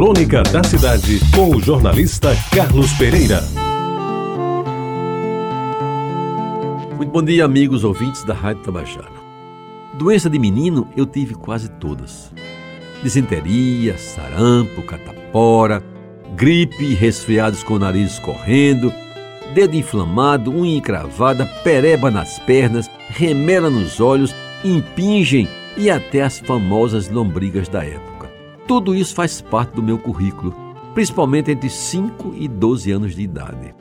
Crônica da Cidade, com o jornalista Carlos Pereira. Muito bom dia, amigos ouvintes da Rádio Tabajara. Doença de menino eu tive quase todas: disenteria, sarampo, catapora, gripe, resfriados com o nariz correndo, dedo inflamado, unha encravada, pereba nas pernas, remela nos olhos, impingem e até as famosas lombrigas da época. Tudo isso faz parte do meu currículo, principalmente entre 5 e 12 anos de idade.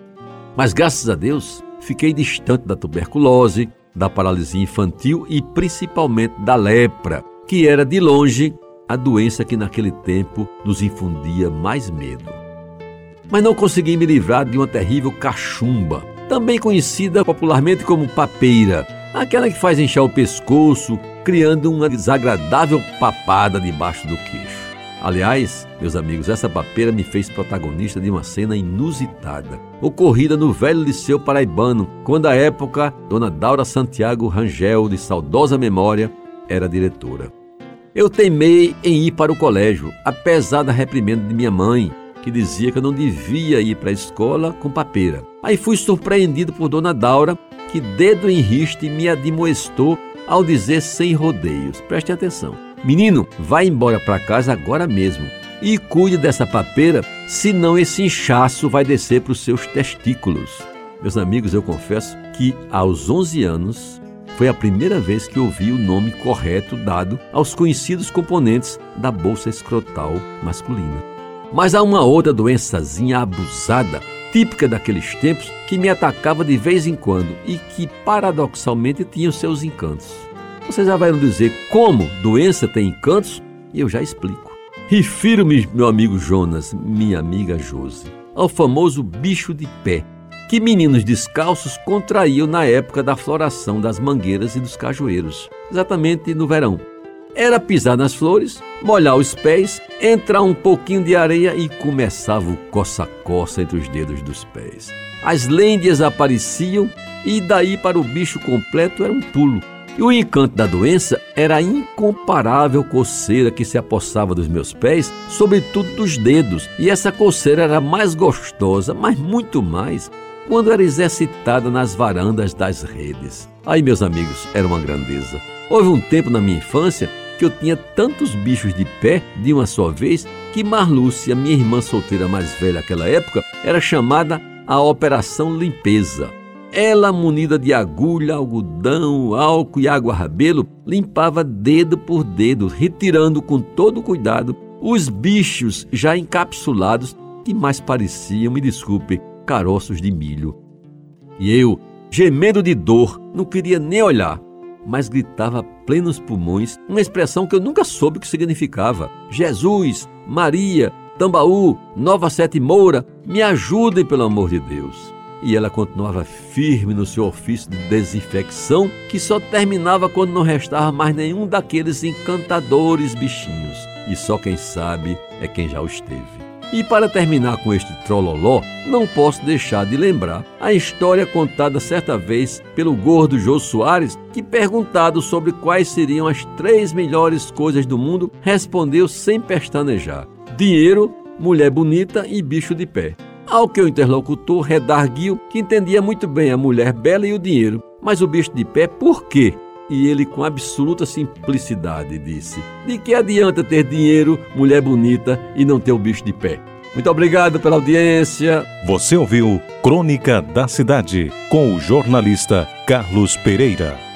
Mas graças a Deus, fiquei distante da tuberculose, da paralisia infantil e principalmente da lepra, que era de longe a doença que naquele tempo nos infundia mais medo. Mas não consegui me livrar de uma terrível cachumba, também conhecida popularmente como papeira, aquela que faz inchar o pescoço, criando uma desagradável papada debaixo do queixo. Aliás, meus amigos, essa papeira me fez protagonista de uma cena inusitada, ocorrida no velho Liceu Paraibano, quando à época Dona Daura Santiago Rangel, de saudosa memória, era diretora. Eu teimei em ir para o colégio, apesar da reprimenda de minha mãe, que dizia que eu não devia ir para a escola com papeira. Aí fui surpreendido por Dona Daura, que dedo em riste me admoestou ao dizer sem rodeios. Preste atenção. Menino, vá embora para casa agora mesmo e cuide dessa papeira, senão esse inchaço vai descer para os seus testículos. Meus amigos, eu confesso que aos 11 anos foi a primeira vez que ouvi o nome correto dado aos conhecidos componentes da bolsa escrotal masculina. Mas há uma outra doençazinha abusada, típica daqueles tempos, que me atacava de vez em quando e que paradoxalmente tinha os seus encantos. Vocês já vão dizer como doença tem encantos? E eu já explico. Refiro-me, meu amigo Jonas, minha amiga Josi, ao famoso bicho de pé, que meninos descalços contraíam na época da floração das mangueiras e dos cajueiros, exatamente no verão. Era pisar nas flores, molhar os pés, entrar um pouquinho de areia e começava o coça-coça entre os dedos dos pés. As lêndias apareciam e daí para o bicho completo era um pulo. E o encanto da doença era a incomparável coceira que se apossava dos meus pés, sobretudo dos dedos, e essa coceira era mais gostosa, mas muito mais, quando era exercitada nas varandas das redes. Aí, meus amigos, era uma grandeza. Houve um tempo na minha infância que eu tinha tantos bichos de pé de uma só vez que Marlúcia, minha irmã solteira mais velha naquela época, era chamada a Operação Limpeza. Ela, munida de agulha, algodão, álcool e água rabelo, limpava dedo por dedo, retirando com todo cuidado os bichos já encapsulados que mais pareciam, me desculpe, caroços de milho. E eu, gemendo de dor, não queria nem olhar, mas gritava a plenos pulmões uma expressão que eu nunca soube o que significava: Jesus, Maria, Tambaú, Nova Sete Moura, me ajudem pelo amor de Deus e ela continuava firme no seu ofício de desinfecção, que só terminava quando não restava mais nenhum daqueles encantadores bichinhos. E só quem sabe é quem já os teve. E para terminar com este trololó, não posso deixar de lembrar a história contada certa vez pelo gordo Jô Soares, que perguntado sobre quais seriam as três melhores coisas do mundo, respondeu sem pestanejar: dinheiro, mulher bonita e bicho de pé. Ao que o interlocutor redarguiu que entendia muito bem a mulher bela e o dinheiro, mas o bicho de pé por quê? E ele, com absoluta simplicidade, disse: De que adianta ter dinheiro, mulher bonita e não ter o bicho de pé? Muito obrigado pela audiência. Você ouviu Crônica da Cidade com o jornalista Carlos Pereira.